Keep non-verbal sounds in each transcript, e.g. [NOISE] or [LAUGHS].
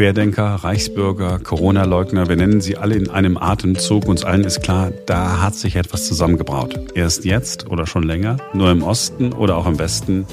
Querdenker, Reichsbürger, Corona-Leugner, wir nennen sie alle in einem Atemzug. Uns allen ist klar, da hat sich etwas zusammengebraut. Erst jetzt oder schon länger, nur im Osten oder auch im Westen.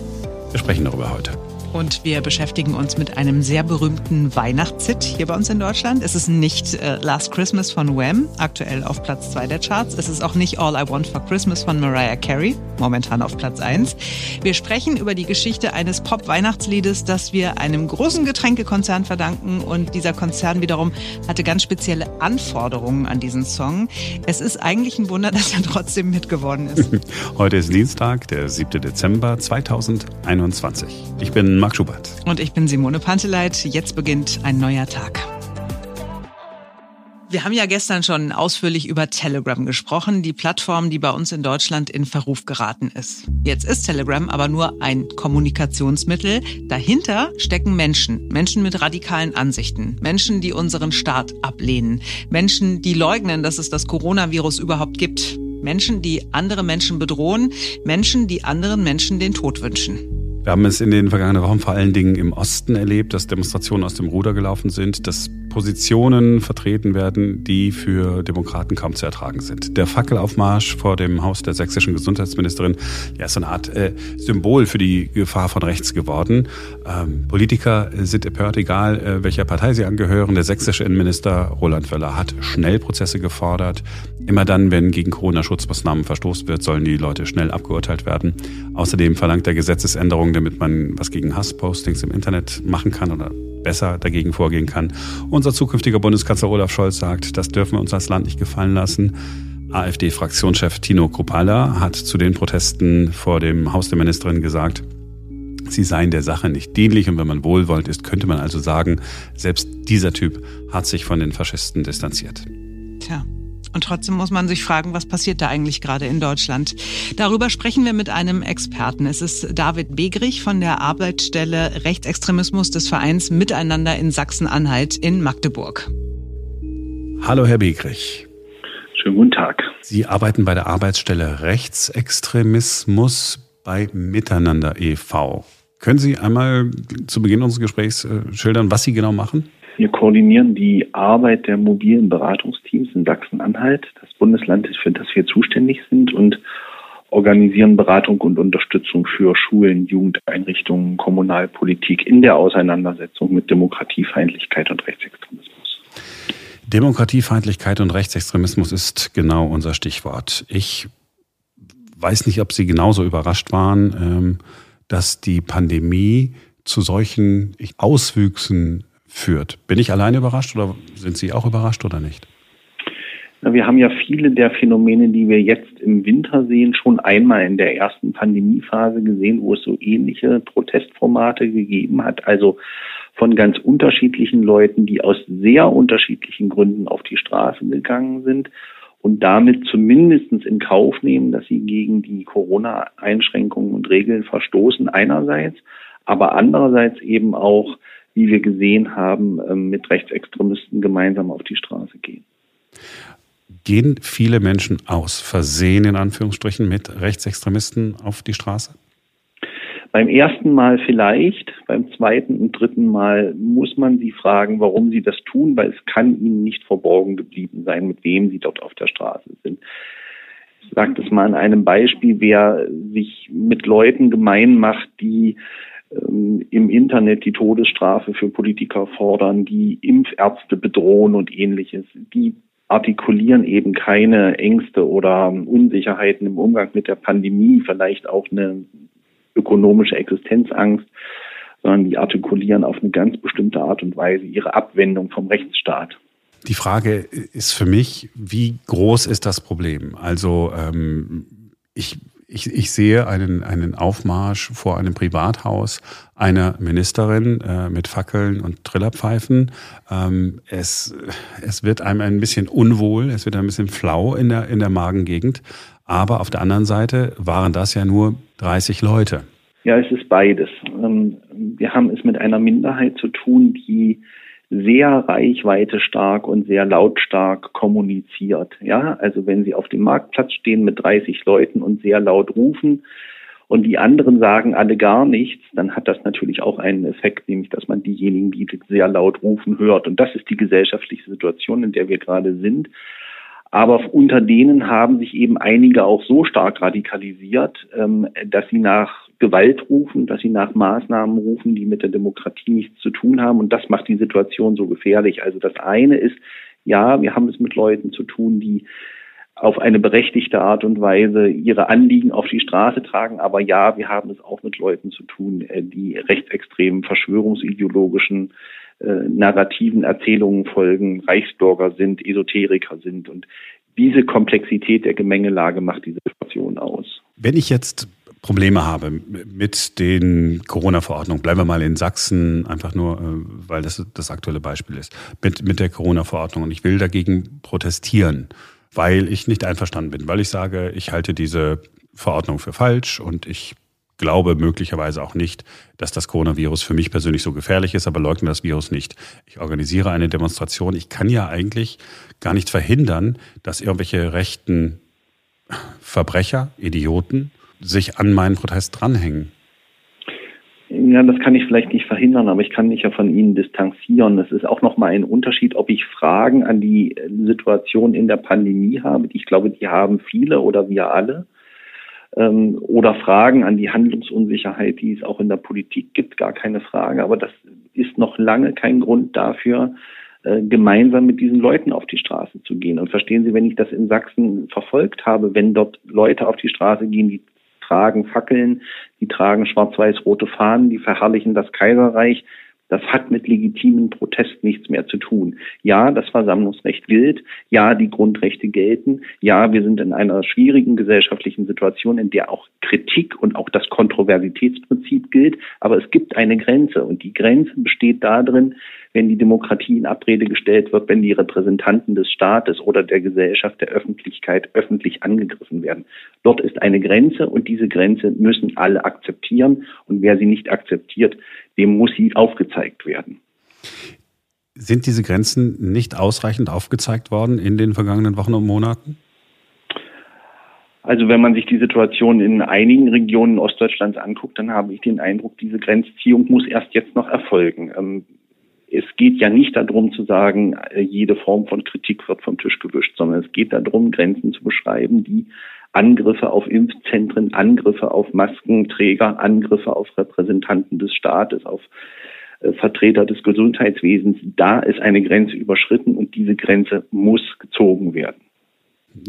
Wir sprechen darüber heute. Und wir beschäftigen uns mit einem sehr berühmten Weihnachtshit hier bei uns in Deutschland. Es ist nicht äh, Last Christmas von Wham, aktuell auf Platz 2 der Charts. Es ist auch nicht All I Want for Christmas von Mariah Carey, momentan auf Platz 1. Wir sprechen über die Geschichte eines Pop-Weihnachtsliedes, das wir einem großen Getränkekonzern verdanken. Und dieser Konzern wiederum hatte ganz spezielle Anforderungen an diesen Song. Es ist eigentlich ein Wunder, [LAUGHS] dass er trotzdem mitgeworden ist. Heute ist Dienstag, der 7. Dezember 2021. Ich bin Marc Schubert. Und ich bin Simone Panteleit. Jetzt beginnt ein neuer Tag. Wir haben ja gestern schon ausführlich über Telegram gesprochen, die Plattform, die bei uns in Deutschland in Verruf geraten ist. Jetzt ist Telegram aber nur ein Kommunikationsmittel. Dahinter stecken Menschen, Menschen mit radikalen Ansichten, Menschen, die unseren Staat ablehnen, Menschen, die leugnen, dass es das Coronavirus überhaupt gibt, Menschen, die andere Menschen bedrohen, Menschen, die anderen Menschen den Tod wünschen. Wir haben es in den vergangenen Wochen vor allen Dingen im Osten erlebt, dass Demonstrationen aus dem Ruder gelaufen sind, dass Positionen vertreten werden, die für Demokraten kaum zu ertragen sind. Der Fackelaufmarsch vor dem Haus der sächsischen Gesundheitsministerin ja, ist so eine Art äh, Symbol für die Gefahr von rechts geworden. Ähm, Politiker sind empört, egal äh, welcher Partei sie angehören. Der sächsische Innenminister Roland Wöller hat Schnellprozesse gefordert. Immer dann, wenn gegen Corona-Schutzmaßnahmen verstoßen wird, sollen die Leute schnell abgeurteilt werden. Außerdem verlangt er Gesetzesänderungen, damit man was gegen Hasspostings im Internet machen kann oder besser dagegen vorgehen kann. Unser zukünftiger Bundeskanzler Olaf Scholz sagt, das dürfen wir uns als Land nicht gefallen lassen. AfD-Fraktionschef Tino Kropala hat zu den Protesten vor dem Haus der Ministerin gesagt, sie seien der Sache nicht dienlich und wenn man wohlwollend ist, könnte man also sagen, selbst dieser Typ hat sich von den Faschisten distanziert. Und trotzdem muss man sich fragen, was passiert da eigentlich gerade in Deutschland? Darüber sprechen wir mit einem Experten. Es ist David Begrich von der Arbeitsstelle Rechtsextremismus des Vereins Miteinander in Sachsen-Anhalt in Magdeburg. Hallo, Herr Begrich. Schönen guten Tag. Sie arbeiten bei der Arbeitsstelle Rechtsextremismus bei Miteinander e.V. Können Sie einmal zu Beginn unseres Gesprächs äh, schildern, was Sie genau machen? Wir koordinieren die Arbeit der mobilen Beratungsteams in Sachsen-Anhalt, das Bundesland, für das wir zuständig sind und organisieren Beratung und Unterstützung für Schulen, Jugendeinrichtungen, Kommunalpolitik in der Auseinandersetzung mit Demokratiefeindlichkeit und Rechtsextremismus. Demokratiefeindlichkeit und Rechtsextremismus ist genau unser Stichwort. Ich weiß nicht, ob Sie genauso überrascht waren, ähm, dass die Pandemie zu solchen Auswüchsen führt. Bin ich alleine überrascht oder sind Sie auch überrascht oder nicht? Wir haben ja viele der Phänomene, die wir jetzt im Winter sehen, schon einmal in der ersten Pandemiephase gesehen, wo es so ähnliche Protestformate gegeben hat. Also von ganz unterschiedlichen Leuten, die aus sehr unterschiedlichen Gründen auf die Straße gegangen sind und damit zumindest in Kauf nehmen, dass sie gegen die Corona-Einschränkungen und Regeln verstoßen einerseits, aber andererseits eben auch wie wir gesehen haben, ähm, mit Rechtsextremisten gemeinsam auf die Straße gehen. Gehen viele Menschen aus Versehen in Anführungsstrichen mit Rechtsextremisten auf die Straße? Beim ersten Mal vielleicht, beim zweiten und dritten Mal muss man sie fragen, warum sie das tun, weil es kann ihnen nicht verborgen geblieben sein, mit wem sie dort auf der Straße sind. Ich sage das mal an einem Beispiel, wer sich mit Leuten gemein macht, die im Internet die Todesstrafe für Politiker fordern, die Impfärzte bedrohen und ähnliches. Die artikulieren eben keine Ängste oder Unsicherheiten im Umgang mit der Pandemie, vielleicht auch eine ökonomische Existenzangst, sondern die artikulieren auf eine ganz bestimmte Art und Weise ihre Abwendung vom Rechtsstaat. Die Frage ist für mich, wie groß ist das Problem? Also ähm, ich ich, ich sehe einen, einen Aufmarsch vor einem Privathaus einer Ministerin äh, mit Fackeln und Trillerpfeifen. Ähm, es, es wird einem ein bisschen unwohl, es wird ein bisschen flau in der, in der Magengegend. Aber auf der anderen Seite waren das ja nur 30 Leute. Ja, es ist beides. Ähm, wir haben es mit einer Minderheit zu tun, die sehr reichweite stark und sehr lautstark kommuniziert. Ja, also wenn Sie auf dem Marktplatz stehen mit 30 Leuten und sehr laut rufen und die anderen sagen alle gar nichts, dann hat das natürlich auch einen Effekt, nämlich dass man diejenigen, die sehr laut rufen, hört. Und das ist die gesellschaftliche Situation, in der wir gerade sind. Aber unter denen haben sich eben einige auch so stark radikalisiert, ähm, dass sie nach Gewalt rufen, dass sie nach Maßnahmen rufen, die mit der Demokratie nichts zu tun haben. Und das macht die Situation so gefährlich. Also das eine ist, ja, wir haben es mit Leuten zu tun, die auf eine berechtigte Art und Weise ihre Anliegen auf die Straße tragen. Aber ja, wir haben es auch mit Leuten zu tun, äh, die rechtsextremen, verschwörungsideologischen äh, narrativen Erzählungen folgen, Reichsbürger sind, Esoteriker sind. Und diese Komplexität der Gemengelage macht die Situation aus. Wenn ich jetzt Probleme habe mit den Corona-Verordnungen, bleiben wir mal in Sachsen, einfach nur, äh, weil das das aktuelle Beispiel ist, mit, mit der Corona-Verordnung und ich will dagegen protestieren weil ich nicht einverstanden bin, weil ich sage, ich halte diese Verordnung für falsch und ich glaube möglicherweise auch nicht, dass das Coronavirus für mich persönlich so gefährlich ist, aber leugne das Virus nicht. Ich organisiere eine Demonstration. Ich kann ja eigentlich gar nicht verhindern, dass irgendwelche rechten Verbrecher, Idioten sich an meinen Protest dranhängen. Ja, das kann ich vielleicht nicht verhindern, aber ich kann mich ja von Ihnen distanzieren. Es ist auch nochmal ein Unterschied, ob ich Fragen an die Situation in der Pandemie habe. Ich glaube, die haben viele oder wir alle. Ähm, oder Fragen an die Handlungsunsicherheit, die es auch in der Politik gibt, gar keine Frage. Aber das ist noch lange kein Grund dafür, äh, gemeinsam mit diesen Leuten auf die Straße zu gehen. Und verstehen Sie, wenn ich das in Sachsen verfolgt habe, wenn dort Leute auf die Straße gehen, die tragen Fackeln, die tragen schwarz-weiß-rote Fahnen, die verherrlichen das Kaiserreich. Das hat mit legitimen Protest nichts mehr zu tun. Ja, das Versammlungsrecht gilt. Ja, die Grundrechte gelten. Ja, wir sind in einer schwierigen gesellschaftlichen Situation, in der auch Kritik und auch das Kontroversitätsprinzip gilt. Aber es gibt eine Grenze und die Grenze besteht darin, wenn die Demokratie in Abrede gestellt wird, wenn die Repräsentanten des Staates oder der Gesellschaft, der Öffentlichkeit öffentlich angegriffen werden. Dort ist eine Grenze und diese Grenze müssen alle akzeptieren. Und wer sie nicht akzeptiert, dem muss sie aufgezeigt werden. Sind diese Grenzen nicht ausreichend aufgezeigt worden in den vergangenen Wochen und Monaten? Also wenn man sich die Situation in einigen Regionen Ostdeutschlands anguckt, dann habe ich den Eindruck, diese Grenzziehung muss erst jetzt noch erfolgen. Es geht ja nicht darum zu sagen, äh, jede Form von Kritik wird vom Tisch gewischt, sondern es geht darum, Grenzen zu beschreiben, die Angriffe auf Impfzentren, Angriffe auf Maskenträger, Angriffe auf Repräsentanten des Staates, auf äh, Vertreter des Gesundheitswesens. Da ist eine Grenze überschritten und diese Grenze muss gezogen werden.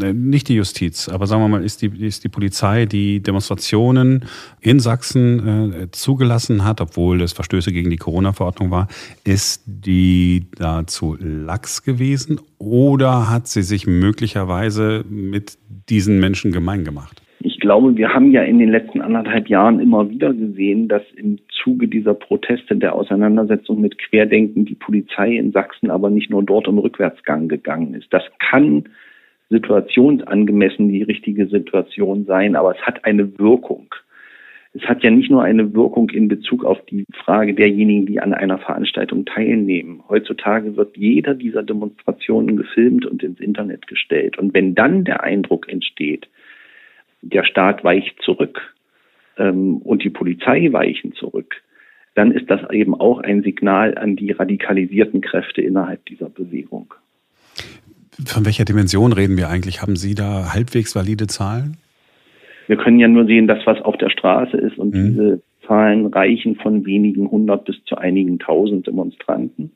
Äh, nicht die Justiz, aber sagen wir mal, ist die, ist die Polizei, die Demonstrationen in Sachsen äh, zugelassen hat, obwohl es Verstöße gegen die Corona-Verordnung war, ist die dazu lax gewesen oder hat sie sich möglicherweise mit diesen Menschen gemein gemacht? Ich glaube, wir haben ja in den letzten anderthalb Jahren immer wieder gesehen, dass im Zuge dieser Proteste, der Auseinandersetzung mit Querdenken, die Polizei in Sachsen aber nicht nur dort im Rückwärtsgang gegangen ist. Das kann situationsangemessen die richtige Situation sein, aber es hat eine Wirkung. Es hat ja nicht nur eine Wirkung in Bezug auf die Frage derjenigen, die an einer Veranstaltung teilnehmen. Heutzutage wird jeder dieser Demonstrationen gefilmt und ins Internet gestellt. Und wenn dann der Eindruck entsteht, der Staat weicht zurück ähm, und die Polizei weichen zurück, dann ist das eben auch ein Signal an die radikalisierten Kräfte innerhalb dieser Bewegung. Von welcher Dimension reden wir eigentlich? Haben Sie da halbwegs valide Zahlen? Wir können ja nur sehen, das, was auf der Straße ist. Und mhm. diese Zahlen reichen von wenigen hundert bis zu einigen tausend Demonstranten.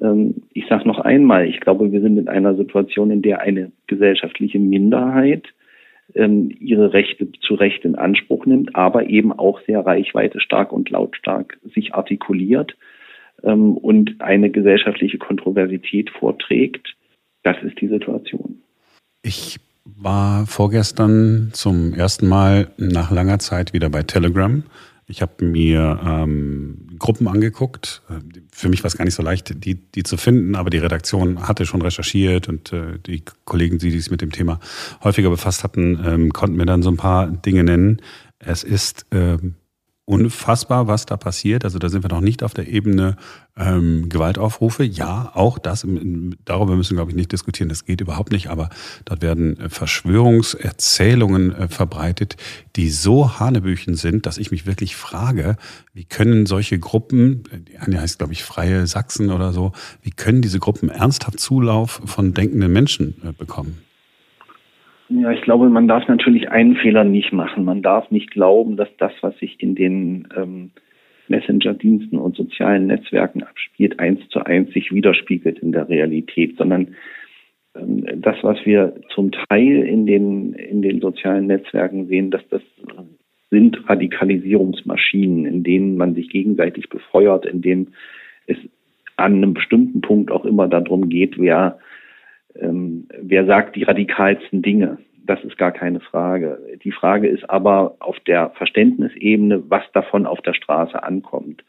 Ähm, ich sage noch einmal, ich glaube, wir sind in einer Situation, in der eine gesellschaftliche Minderheit ähm, ihre Rechte zu Recht in Anspruch nimmt, aber eben auch sehr reichweite stark und lautstark sich artikuliert ähm, und eine gesellschaftliche Kontroversität vorträgt das ist die Situation. Ich war vorgestern zum ersten Mal nach langer Zeit wieder bei Telegram. Ich habe mir ähm, Gruppen angeguckt. Für mich war es gar nicht so leicht, die, die zu finden, aber die Redaktion hatte schon recherchiert und äh, die Kollegen, die sich mit dem Thema häufiger befasst hatten, ähm, konnten mir dann so ein paar Dinge nennen. Es ist ähm, unfassbar, was da passiert. Also da sind wir noch nicht auf der Ebene ähm, Gewaltaufrufe. Ja, auch das, darüber müssen wir, glaube ich, nicht diskutieren, das geht überhaupt nicht, aber dort werden äh, Verschwörungserzählungen äh, verbreitet, die so hanebüchen sind, dass ich mich wirklich frage, wie können solche Gruppen, die eine heißt, glaube ich, Freie Sachsen oder so, wie können diese Gruppen ernsthaft Zulauf von denkenden Menschen äh, bekommen? Ja, ich glaube, man darf natürlich einen Fehler nicht machen. Man darf nicht glauben, dass das, was sich in den ähm, Messenger-Diensten und sozialen Netzwerken abspielt, eins zu eins sich widerspiegelt in der Realität, sondern ähm, das, was wir zum Teil in den, in den sozialen Netzwerken sehen, dass das sind Radikalisierungsmaschinen, in denen man sich gegenseitig befeuert, in denen es an einem bestimmten Punkt auch immer darum geht, wer ähm, wer sagt die radikalsten Dinge? Das ist gar keine Frage. Die Frage ist aber auf der Verständnisebene, was davon auf der Straße ankommt.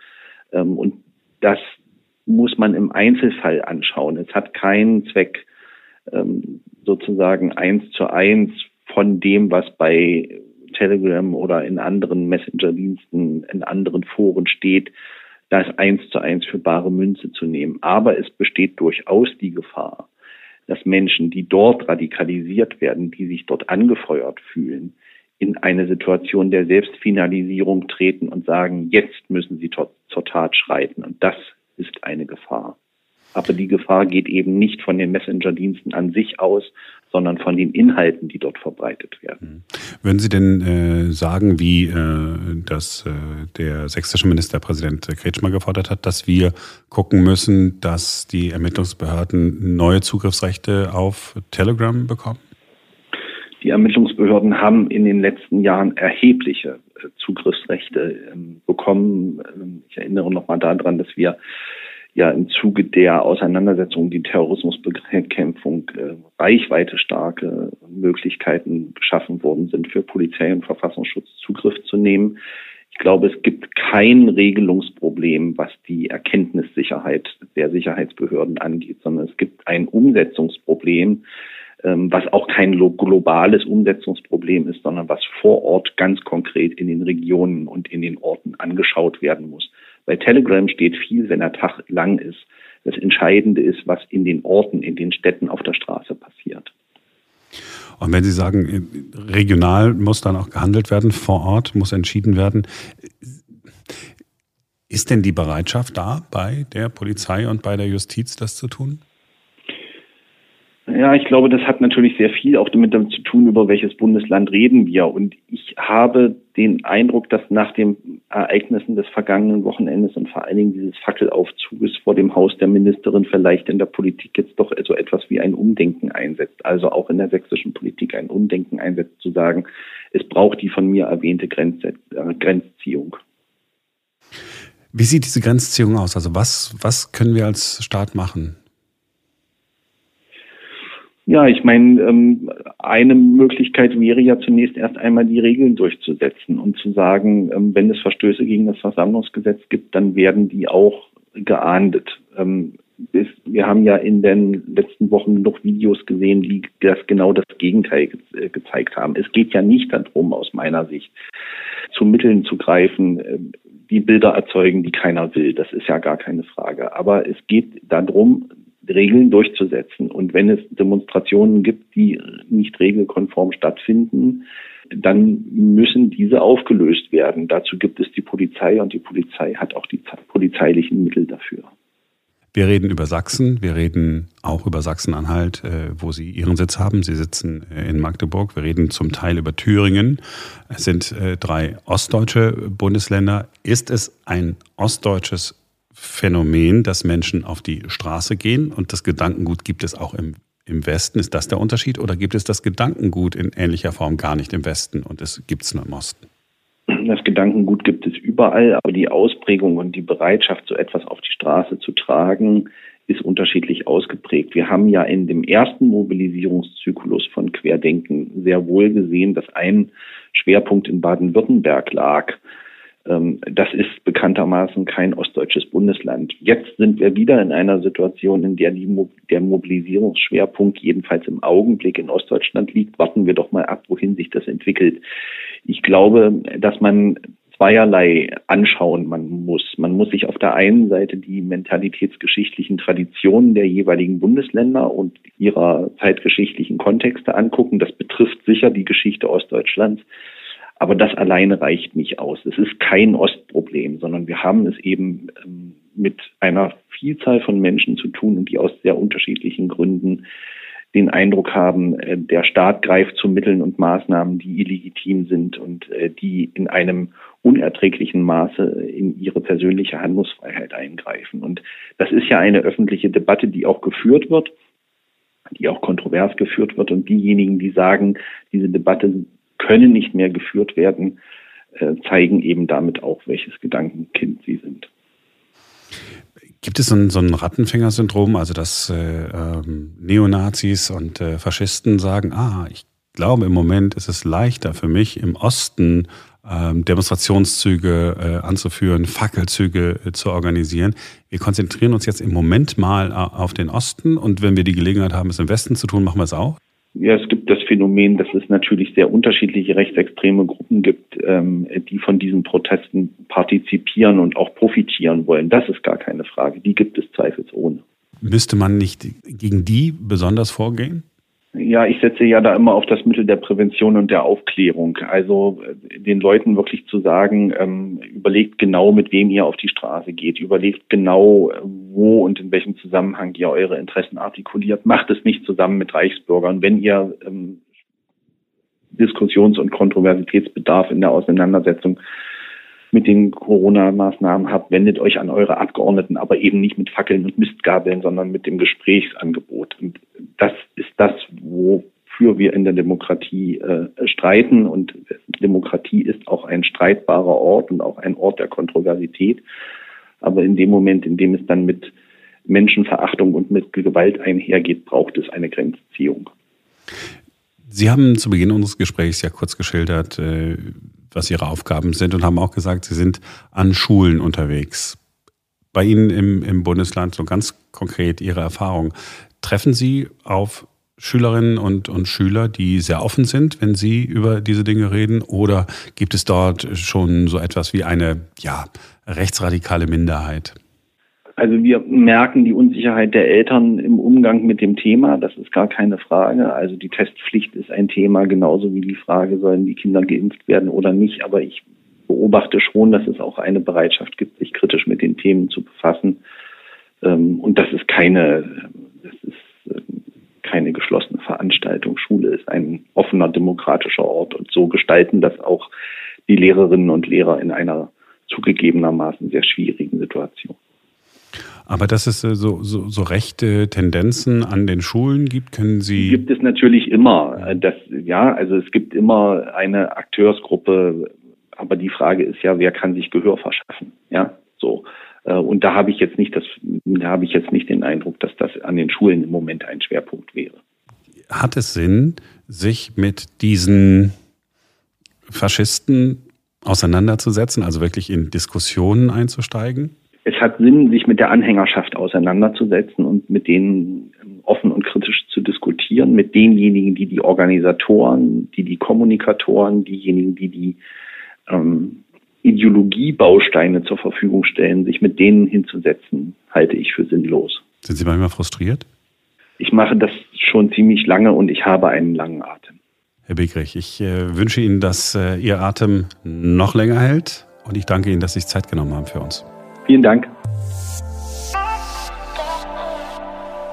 Ähm, und das muss man im Einzelfall anschauen. Es hat keinen Zweck, ähm, sozusagen eins zu eins von dem, was bei Telegram oder in anderen Messenger-Diensten, in anderen Foren steht, das eins zu eins für bare Münze zu nehmen. Aber es besteht durchaus die Gefahr, dass Menschen, die dort radikalisiert werden, die sich dort angefeuert fühlen, in eine Situation der Selbstfinalisierung treten und sagen, jetzt müssen sie zur Tat schreiten. Und das ist eine Gefahr. Aber die Gefahr geht eben nicht von den Messenger-Diensten an sich aus, sondern von den Inhalten, die dort verbreitet werden. Mhm. Würden Sie denn äh, sagen, wie äh, das äh, der sächsische Ministerpräsident Kretschmer gefordert hat, dass wir gucken müssen, dass die Ermittlungsbehörden neue Zugriffsrechte auf Telegram bekommen? Die Ermittlungsbehörden haben in den letzten Jahren erhebliche äh, Zugriffsrechte ähm, bekommen. Ähm, ich erinnere noch mal daran, dass wir ja im Zuge der Auseinandersetzung die Terrorismusbekämpfung äh, reichweite starke Möglichkeiten geschaffen worden sind, für Polizei und Verfassungsschutz Zugriff zu nehmen. Ich glaube, es gibt kein Regelungsproblem, was die Erkenntnissicherheit der Sicherheitsbehörden angeht, sondern es gibt ein Umsetzungsproblem, ähm, was auch kein globales Umsetzungsproblem ist, sondern was vor Ort ganz konkret in den Regionen und in den Orten angeschaut werden muss. Bei Telegram steht viel, wenn der Tag lang ist. Das Entscheidende ist, was in den Orten, in den Städten auf der Straße passiert. Und wenn Sie sagen, regional muss dann auch gehandelt werden, vor Ort muss entschieden werden, ist denn die Bereitschaft da bei der Polizei und bei der Justiz, das zu tun? Ja, ich glaube, das hat natürlich sehr viel auch damit, zu tun, über welches Bundesland reden wir. Und ich habe den Eindruck, dass nach den Ereignissen des vergangenen Wochenendes und vor allen Dingen dieses Fackelaufzuges vor dem Haus der Ministerin vielleicht in der Politik jetzt doch so etwas wie ein Umdenken einsetzt. Also auch in der sächsischen Politik ein Umdenken einsetzt, zu sagen, es braucht die von mir erwähnte Grenz, äh, Grenzziehung. Wie sieht diese Grenzziehung aus? Also was, was können wir als Staat machen? Ja, ich meine, ähm, eine Möglichkeit wäre ja zunächst erst einmal die Regeln durchzusetzen und zu sagen, ähm, wenn es Verstöße gegen das Versammlungsgesetz gibt, dann werden die auch geahndet. Ähm, wir haben ja in den letzten Wochen noch Videos gesehen, die das genau das Gegenteil ge äh, gezeigt haben. Es geht ja nicht darum, aus meiner Sicht, zu Mitteln zu greifen, die Bilder erzeugen, die keiner will. Das ist ja gar keine Frage. Aber es geht darum, Regeln durchzusetzen. Und wenn es Demonstrationen gibt, die nicht regelkonform stattfinden, dann müssen diese aufgelöst werden. Dazu gibt es die Polizei und die Polizei hat auch die polizeilichen Mittel dafür. Wir reden über Sachsen, wir reden auch über Sachsen-Anhalt, äh, wo Sie Ihren Sitz haben. Sie sitzen äh, in Magdeburg. Wir reden zum Teil über Thüringen. Es sind äh, drei ostdeutsche Bundesländer. Ist es ein ostdeutsches Phänomen, dass Menschen auf die Straße gehen und das Gedankengut gibt es auch im, im Westen. Ist das der Unterschied oder gibt es das Gedankengut in ähnlicher Form gar nicht im Westen und es gibt es nur im Osten? Das Gedankengut gibt es überall, aber die Ausprägung und die Bereitschaft, so etwas auf die Straße zu tragen, ist unterschiedlich ausgeprägt. Wir haben ja in dem ersten Mobilisierungszyklus von Querdenken sehr wohl gesehen, dass ein Schwerpunkt in Baden-Württemberg lag das ist bekanntermaßen kein ostdeutsches Bundesland. Jetzt sind wir wieder in einer Situation, in der die, der Mobilisierungsschwerpunkt jedenfalls im Augenblick in Ostdeutschland liegt. Warten wir doch mal ab, wohin sich das entwickelt. Ich glaube, dass man zweierlei anschauen man muss. Man muss sich auf der einen Seite die mentalitätsgeschichtlichen Traditionen der jeweiligen Bundesländer und ihrer zeitgeschichtlichen Kontexte angucken. Das betrifft sicher die Geschichte Ostdeutschlands. Aber das alleine reicht nicht aus. Es ist kein Ostproblem, sondern wir haben es eben ähm, mit einer Vielzahl von Menschen zu tun und die aus sehr unterschiedlichen Gründen den Eindruck haben, äh, der Staat greift zu Mitteln und Maßnahmen, die illegitim sind und äh, die in einem unerträglichen Maße in ihre persönliche Handlungsfreiheit eingreifen. Und das ist ja eine öffentliche Debatte, die auch geführt wird, die auch kontrovers geführt wird. Und diejenigen, die sagen, diese Debatte könne nicht mehr geführt werden, äh, zeigen eben damit auch, welches Gedankenkind sie sind. Gibt es so ein, so ein Rattenfängersyndrom, also dass äh, ähm, Neonazis und äh, Faschisten sagen, ah, ich glaube im Moment ist es leichter für mich im Osten ähm, Demonstrationszüge äh, anzuführen, Fackelzüge äh, zu organisieren. Wir konzentrieren uns jetzt im Moment mal äh, auf den Osten und wenn wir die Gelegenheit haben, es im Westen zu tun, machen wir es auch. Ja, es gibt das Phänomen, dass es natürlich sehr unterschiedliche rechtsextreme Gruppen gibt, ähm, die von diesen Protesten partizipieren und auch profitieren wollen. Das ist gar keine Frage. Die gibt es zweifelsohne. Müsste man nicht gegen die besonders vorgehen? Ja, ich setze ja da immer auf das Mittel der Prävention und der Aufklärung. Also äh, den Leuten wirklich zu sagen, ähm, überlegt genau, mit wem ihr auf die Straße geht, überlegt genau, wo und in welchem Zusammenhang ihr eure Interessen artikuliert. Macht es nicht zusammen mit Reichsbürgern. Wenn ihr ähm, Diskussions- und Kontroversitätsbedarf in der Auseinandersetzung mit den Corona-Maßnahmen habt, wendet euch an eure Abgeordneten, aber eben nicht mit Fackeln und Mistgabeln, sondern mit dem Gesprächsangebot. Und das, wofür wir in der Demokratie äh, streiten. Und Demokratie ist auch ein streitbarer Ort und auch ein Ort der Kontroversität. Aber in dem Moment, in dem es dann mit Menschenverachtung und mit Gewalt einhergeht, braucht es eine Grenzziehung. Sie haben zu Beginn unseres Gesprächs ja kurz geschildert, äh, was Ihre Aufgaben sind und haben auch gesagt, Sie sind an Schulen unterwegs. Bei Ihnen im, im Bundesland so ganz konkret Ihre Erfahrung. Treffen Sie auf Schülerinnen und, und Schüler, die sehr offen sind, wenn Sie über diese Dinge reden? Oder gibt es dort schon so etwas wie eine ja, rechtsradikale Minderheit? Also wir merken die Unsicherheit der Eltern im Umgang mit dem Thema, das ist gar keine Frage. Also die Testpflicht ist ein Thema, genauso wie die Frage, sollen die Kinder geimpft werden oder nicht. Aber ich beobachte schon, dass es auch eine Bereitschaft gibt, sich kritisch mit den Themen zu befassen. Ähm, und das ist keine, keine geschlossene Veranstaltung. Schule ist ein offener demokratischer Ort und so gestalten das auch die Lehrerinnen und Lehrer in einer zugegebenermaßen sehr schwierigen Situation. Aber dass es äh, so, so, so rechte Tendenzen an den Schulen gibt, können Sie. Gibt es natürlich immer. Das, ja, also es gibt immer eine Akteursgruppe, aber die Frage ist ja, wer kann sich Gehör verschaffen? Ja, so. Äh, und da habe ich jetzt nicht das, da habe ich jetzt nicht den Eindruck, dass das an den Schulen im Moment ein Schwerpunkt wäre. Hat es Sinn, sich mit diesen Faschisten auseinanderzusetzen, also wirklich in Diskussionen einzusteigen? es hat Sinn, sich mit der Anhängerschaft auseinanderzusetzen und mit denen ähm, offen und kritisch zu diskutieren, mit denjenigen, die die Organisatoren, die die Kommunikatoren, diejenigen, die die ähm, Ideologiebausteine zur Verfügung stellen, sich mit denen hinzusetzen, halte ich für sinnlos. Sind Sie manchmal frustriert? Ich mache das schon ziemlich lange und ich habe einen langen Atem. Herr Begrich, ich äh, wünsche Ihnen, dass äh, Ihr Atem noch länger hält und ich danke Ihnen, dass Sie sich Zeit genommen haben für uns. Vielen Dank.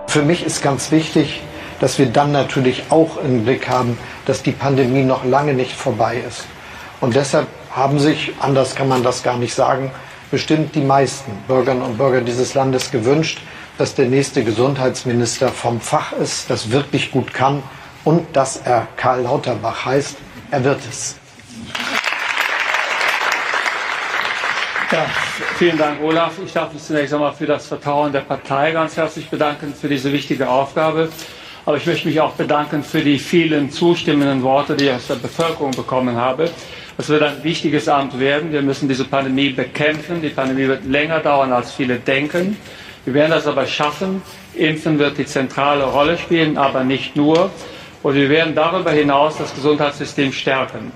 Für mich ist ganz wichtig, dass wir dann natürlich auch im Blick haben, dass die Pandemie noch lange nicht vorbei ist. Und deshalb haben sich, anders kann man das gar nicht sagen, bestimmt die meisten Bürgerinnen und Bürger dieses Landes gewünscht, dass der nächste Gesundheitsminister vom Fach ist, das wirklich gut kann und dass er Karl Lauterbach heißt. Er wird es. Ja, vielen Dank, Olaf. Ich darf mich zunächst einmal für das Vertrauen der Partei ganz herzlich bedanken für diese wichtige Aufgabe. Aber ich möchte mich auch bedanken für die vielen zustimmenden Worte, die ich aus der Bevölkerung bekommen habe. Das wird ein wichtiges Amt werden. Wir müssen diese Pandemie bekämpfen. Die Pandemie wird länger dauern, als viele denken. Wir werden das aber schaffen. Impfen wird die zentrale Rolle spielen, aber nicht nur. Und wir werden darüber hinaus das Gesundheitssystem stärken.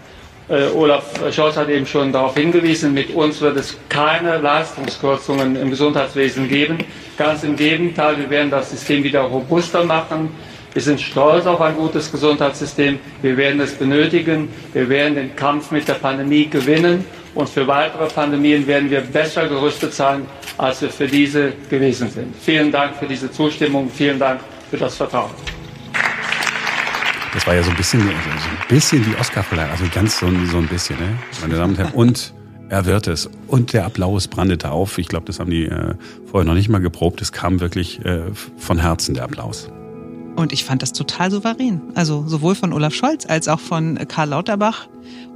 Äh, Olaf Scholz hat eben schon darauf hingewiesen, mit uns wird es keine Leistungskürzungen im Gesundheitswesen geben. Ganz im Gegenteil, wir werden das System wieder robuster machen. Wir sind stolz auf ein gutes Gesundheitssystem. Wir werden es benötigen. Wir werden den Kampf mit der Pandemie gewinnen. Und für weitere Pandemien werden wir besser gerüstet sein, als wir für diese gewesen sind. Vielen Dank für diese Zustimmung. Vielen Dank für das Vertrauen. Das war ja so ein bisschen, so ein bisschen die Oscar-Verleihung, also ganz so, so ein bisschen, ne? meine Damen und Herren. Und er wird es. Und der Applaus brandete auf. Ich glaube, das haben die äh, vorher noch nicht mal geprobt. Es kam wirklich äh, von Herzen der Applaus. Und ich fand das total souverän. Also sowohl von Olaf Scholz als auch von Karl Lauterbach.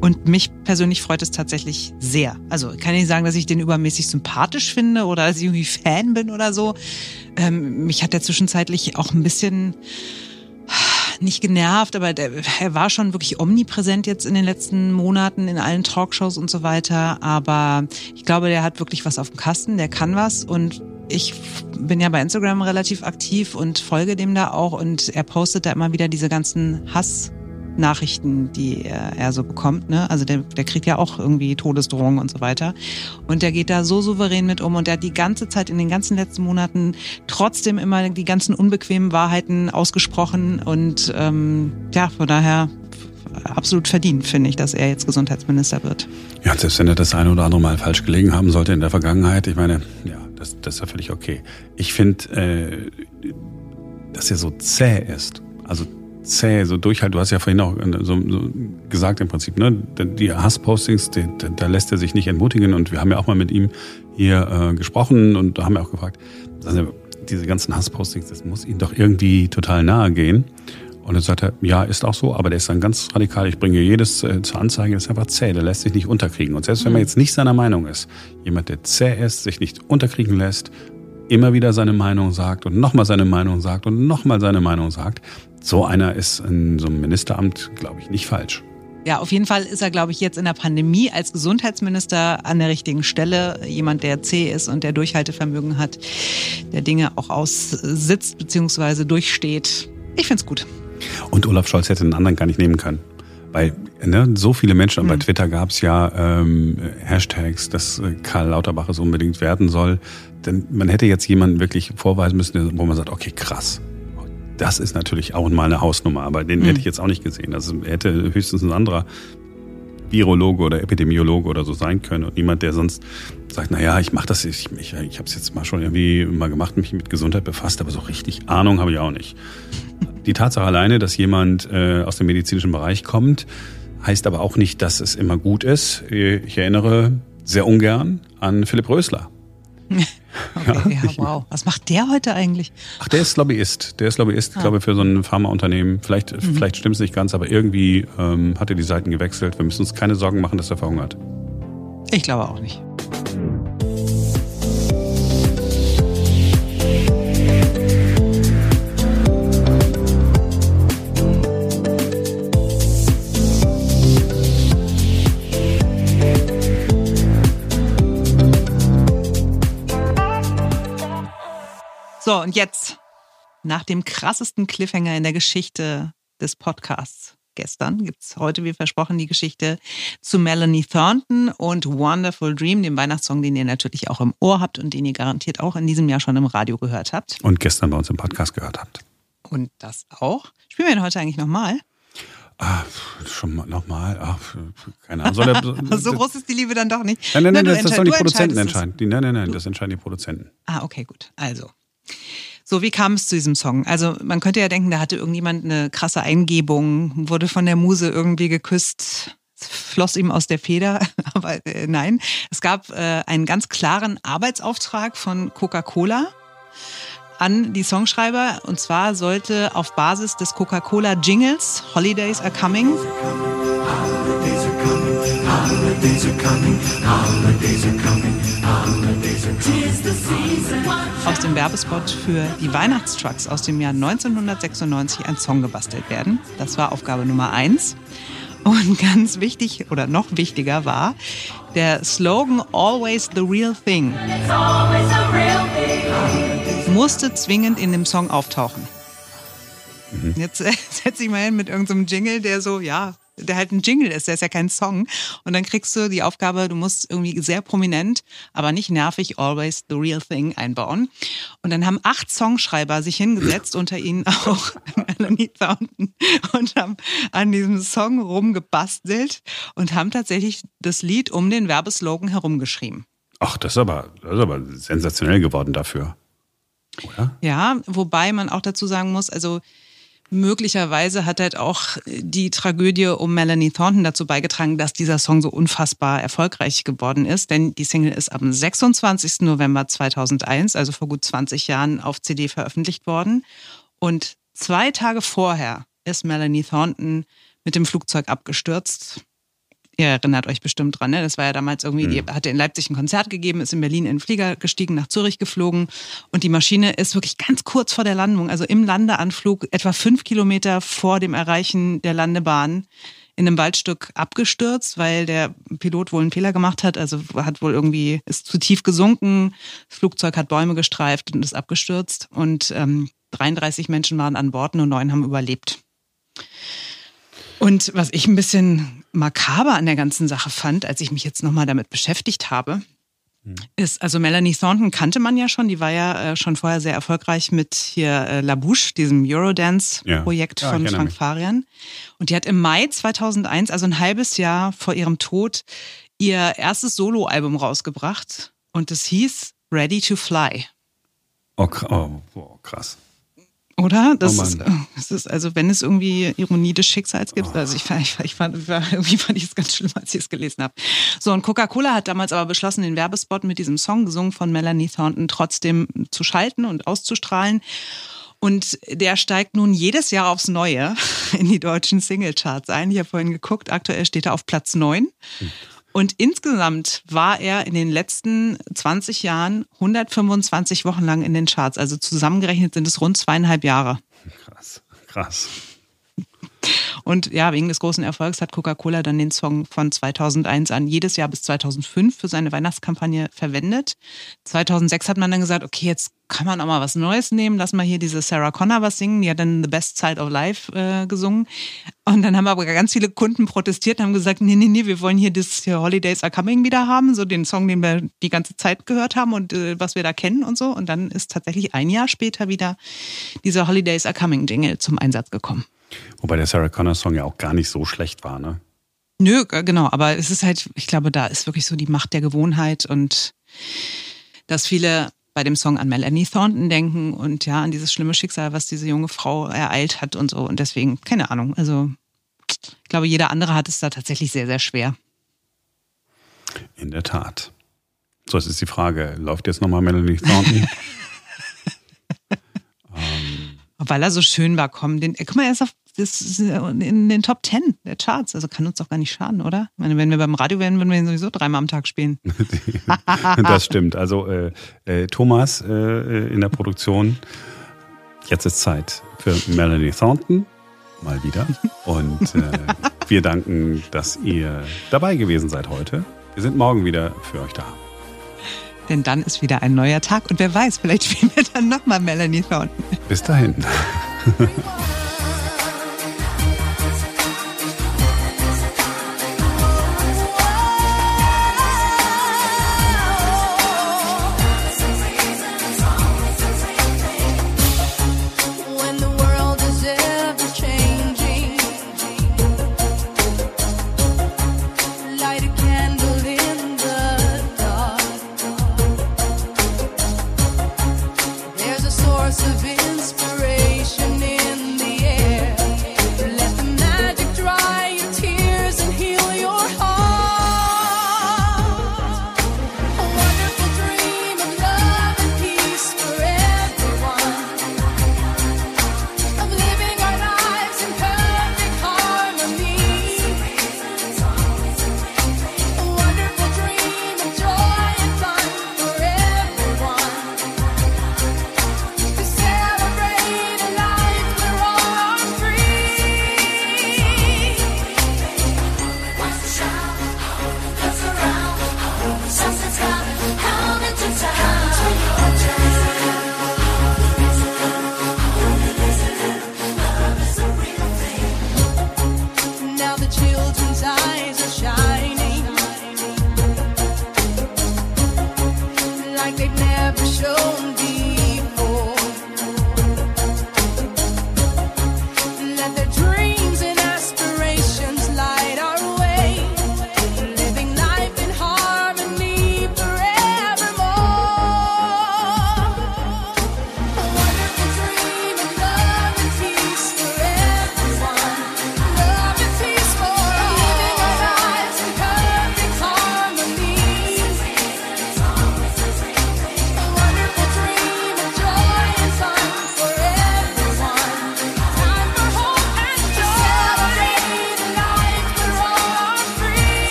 Und mich persönlich freut es tatsächlich sehr. Also ich kann nicht sagen, dass ich den übermäßig sympathisch finde oder dass ich irgendwie Fan bin oder so. Ähm, mich hat er zwischenzeitlich auch ein bisschen nicht genervt, aber der, er war schon wirklich omnipräsent jetzt in den letzten Monaten in allen Talkshows und so weiter. Aber ich glaube, der hat wirklich was auf dem Kasten, der kann was und ich bin ja bei Instagram relativ aktiv und folge dem da auch und er postet da immer wieder diese ganzen Hass Nachrichten, die er, er so bekommt. Ne? Also der, der kriegt ja auch irgendwie Todesdrohungen und so weiter. Und der geht da so souverän mit um und der hat die ganze Zeit in den ganzen letzten Monaten trotzdem immer die ganzen unbequemen Wahrheiten ausgesprochen. Und ähm, ja, von daher absolut verdient, finde ich, dass er jetzt Gesundheitsminister wird. Ja, selbst wenn er das eine oder andere Mal falsch gelegen haben sollte in der Vergangenheit, ich meine, ja, das, das ist ja völlig okay. Ich finde, äh, dass er so zäh ist. Also zäh, so durchhalt. Du hast ja vorhin auch äh, so, so gesagt im Prinzip, ne? Die Hasspostings, die, da lässt er sich nicht entmutigen. Und wir haben ja auch mal mit ihm hier äh, gesprochen und da haben wir auch gefragt, also diese ganzen Hasspostings, das muss ihm doch irgendwie total nahe gehen. Und dann sagt er, ja, ist auch so, aber der ist dann ganz radikal. Ich bringe jedes äh, zur Anzeige, das ist einfach zäh, der lässt sich nicht unterkriegen. Und selbst wenn man mhm. jetzt nicht seiner Meinung ist, jemand, der zäh ist, sich nicht unterkriegen lässt, immer wieder seine Meinung sagt und nochmal seine Meinung sagt und nochmal seine Meinung sagt, so einer ist in so einem Ministeramt, glaube ich, nicht falsch. Ja, auf jeden Fall ist er, glaube ich, jetzt in der Pandemie als Gesundheitsminister an der richtigen Stelle. Jemand, der zäh ist und der Durchhaltevermögen hat, der Dinge auch aussitzt bzw. durchsteht. Ich finde es gut. Und Olaf Scholz hätte einen anderen gar nicht nehmen können. Weil ne, so viele Menschen, und bei. Twitter gab es ja ähm, Hashtags, dass äh, Karl Lauterbach es unbedingt werden soll. Denn man hätte jetzt jemanden wirklich vorweisen müssen, wo man sagt, okay, krass. Das ist natürlich auch mal eine Hausnummer, aber den mhm. hätte ich jetzt auch nicht gesehen. Also hätte höchstens ein anderer Virologe oder Epidemiologe oder so sein können und niemand, der sonst sagt, na ja, ich mache das, ich, ich, ich habe es jetzt mal schon irgendwie mal gemacht, mich mit Gesundheit befasst, aber so richtig Ahnung habe ich auch nicht. Die Tatsache alleine, dass jemand äh, aus dem medizinischen Bereich kommt, heißt aber auch nicht, dass es immer gut ist. Ich erinnere sehr ungern an Philipp Rösler. [LAUGHS] Okay, ja, wow. Was macht der heute eigentlich? Ach, der ist Lobbyist. Der ist Lobbyist, ah. glaube ich, für so ein Pharmaunternehmen. Vielleicht, mhm. vielleicht stimmt es nicht ganz, aber irgendwie ähm, hat er die Seiten gewechselt. Wir müssen uns keine Sorgen machen, dass er verhungert. Ich glaube auch nicht. So, und jetzt, nach dem krassesten Cliffhanger in der Geschichte des Podcasts gestern, gibt es heute, wie versprochen, die Geschichte zu Melanie Thornton und Wonderful Dream, dem Weihnachtssong, den ihr natürlich auch im Ohr habt und den ihr garantiert auch in diesem Jahr schon im Radio gehört habt. Und gestern bei uns im Podcast gehört habt. Und das auch. Spielen wir ihn heute eigentlich nochmal? Ah, schon mal nochmal. Ach, keine Ahnung. Er, [LAUGHS] so groß ist die Liebe dann doch nicht. Nein, nein, nein, das, das sollen die Produzenten entscheiden. nein, nein, nein, das entscheiden die Produzenten. Ah, okay, gut. Also, so, wie kam es zu diesem Song? Also man könnte ja denken, da hatte irgendjemand eine krasse Eingebung, wurde von der Muse irgendwie geküsst, floss ihm aus der Feder, [LAUGHS] aber äh, nein. Es gab äh, einen ganz klaren Arbeitsauftrag von Coca-Cola an die Songschreiber und zwar sollte auf Basis des Coca-Cola Jingles Holidays are coming. Holidays are coming, holidays are coming, holidays are coming, holidays are coming. Aus dem Werbespot für die Weihnachtstrucks aus dem Jahr 1996 ein Song gebastelt werden. Das war Aufgabe Nummer eins. Und [LAUGHS] ganz wichtig oder noch wichtiger war der Slogan Always the Real Thing. Musste zwingend in dem Song auftauchen. Mhm. Jetzt [LAUGHS] setze ich mal hin mit irgendeinem so Jingle, der so, ja, der halt ein Jingle ist, der ist ja kein Song. Und dann kriegst du die Aufgabe, du musst irgendwie sehr prominent, aber nicht nervig, always the real thing einbauen. Und dann haben acht Songschreiber sich hingesetzt, [LAUGHS] unter ihnen auch [LAUGHS] Melanie Thornton, und haben an diesem Song rumgebastelt und haben tatsächlich das Lied um den Werbeslogan herumgeschrieben. Ach, das ist aber, das ist aber sensationell geworden dafür. Oder? Ja, wobei man auch dazu sagen muss, also möglicherweise hat halt auch die Tragödie um Melanie Thornton dazu beigetragen, dass dieser Song so unfassbar erfolgreich geworden ist. Denn die Single ist am 26. November 2001, also vor gut 20 Jahren, auf CD veröffentlicht worden. Und zwei Tage vorher ist Melanie Thornton mit dem Flugzeug abgestürzt. Ihr erinnert euch bestimmt dran, ne? Das war ja damals irgendwie, die hatte in Leipzig ein Konzert gegeben, ist in Berlin in den Flieger gestiegen, nach Zürich geflogen und die Maschine ist wirklich ganz kurz vor der Landung, also im Landeanflug, etwa fünf Kilometer vor dem Erreichen der Landebahn in einem Waldstück abgestürzt, weil der Pilot wohl einen Fehler gemacht hat. Also hat wohl irgendwie, ist zu tief gesunken, das Flugzeug hat Bäume gestreift und ist abgestürzt. Und ähm, 33 Menschen waren an Bord, nur neun haben überlebt. Und was ich ein bisschen makaber an der ganzen Sache fand, als ich mich jetzt nochmal damit beschäftigt habe, ist, also Melanie Thornton kannte man ja schon, die war ja äh, schon vorher sehr erfolgreich mit hier äh, La Bouche, diesem Eurodance-Projekt Ja. Ja, von Frank mich. Farian. Und die hat im Mai 2001, also ein halbes Jahr vor ihrem Tod, ihr erstes Soloalbum rausgebracht und es hieß Ready to Fly. Oh, oh, oh krass. Oder? Das, Oh ist, das ist, also wenn es irgendwie Ironie des Schicksals gibt, also ich, fand- ich, ich fand, irgendwie fand ich es ganz schlimm, als ich es gelesen habe. So, und Coca-Cola hat damals aber beschlossen, den Werbespot mit diesem Song, gesungen von Melanie Thornton, trotzdem zu schalten und auszustrahlen. Und der steigt nun jedes Jahr aufs Neue [LAUGHS] in die deutschen Singlecharts ein. Ich habe vorhin geguckt, aktuell steht er auf Platz 9. Und insgesamt war er in den letzten 20 Jahren 125 Wochen lang in den Charts. Also zusammengerechnet sind es rund zweieinhalb Jahre. Krass. Krass. Und ja, wegen des großen Erfolgs hat Coca-Cola dann den Song von 2001 an jedes Jahr bis 2005 für seine Weihnachtskampagne verwendet. 2006 hat man dann gesagt, okay, jetzt kann man auch mal was Neues nehmen, lass mal hier diese Sarah Connor was singen, die hat dann The Best Side of Life äh, gesungen. Und dann haben aber ganz viele Kunden protestiert und haben gesagt, nee, nee, nee, wir wollen hier das hier Holidays Are Coming wieder haben, so den Song, den wir die ganze Zeit gehört haben und äh, was wir da kennen und so. Und dann ist tatsächlich ein Jahr später wieder dieser Holidays Are Coming Jingle zum Einsatz gekommen. Wobei der Sarah Connor Song ja auch gar nicht so schlecht war, ne? Nö, g- genau, aber es ist halt, ich glaube, da ist wirklich so die Macht der Gewohnheit und dass viele bei dem Song an Melanie Thornton denken und ja, an dieses schlimme Schicksal, was diese junge Frau ereilt hat und so. Und deswegen, keine Ahnung. Also, ich glaube, jeder andere hat es da tatsächlich sehr, sehr schwer. In der Tat. So, jetzt ist die Frage, läuft jetzt nochmal Melanie Thornton? [LAUGHS] Weil er so schön war, komm, den, guck mal, er ist auf, ist in den Top Ten der Charts. Also kann uns doch gar nicht schaden, oder? Ich meine, wenn wir beim Radio wären, würden wir ihn sowieso dreimal am Tag spielen. [LAUGHS] das stimmt. Also äh, äh, Thomas äh, äh, in der Produktion. Jetzt ist Zeit für Melanie Thornton. Mal wieder. Und äh, wir danken, dass ihr dabei gewesen seid heute. Wir sind morgen wieder für euch da. Denn dann ist wieder ein neuer Tag und wer weiß, vielleicht [LAUGHS] spielen wir dann nochmal Melanie Thornton. Bis dahin. [LAUGHS]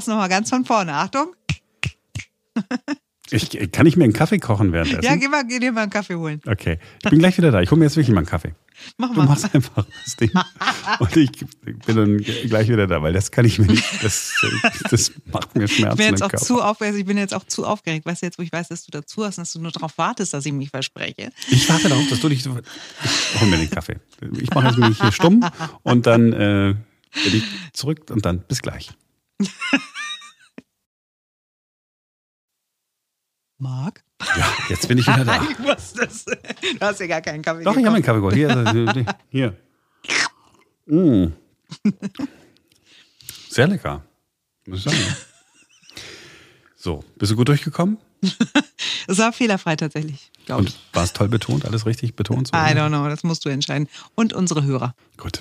mach's nochmal ganz von vorne. Achtung. Ich, kann ich mir einen Kaffee kochen währenddessen? Ja, geh mal, geh dir mal einen Kaffee holen. Okay, ich bin gleich wieder da. Ich hole mir jetzt wirklich mal einen Kaffee. Mach Du mal. machst einfach das Ding. [LAUGHS] Und ich bin dann gleich wieder da, weil das kann ich mir nicht. Das, das macht mir Ich Schmerzen bin im jetzt auch Körper. zu aufgeregt. Ich bin jetzt auch zu aufgeregt. Weißt du, jetzt, wo ich weiß, dass du dazu hast und dass du nur darauf wartest, dass ich mich verspreche. Ich warte darauf, dass du dich. Ich hol mir den Kaffee. Ich mache jetzt mich hier stumm und dann äh, bin ich zurück und dann bis gleich. [LAUGHS] Marc? Ja, jetzt bin ich wieder da. [LAUGHS] Ich wusste es. Du hast ja gar keinen Kaffee Doch, ich habe einen gekocht. Kaffee geholt. Hier. Hier. Mm. Sehr lecker. Muss ich sagen. So, bist du gut durchgekommen? Es war fehlerfrei tatsächlich, glaube Und war es toll betont? Alles richtig betont? So? I don't know, das musst du entscheiden. Und unsere Hörer. Gut.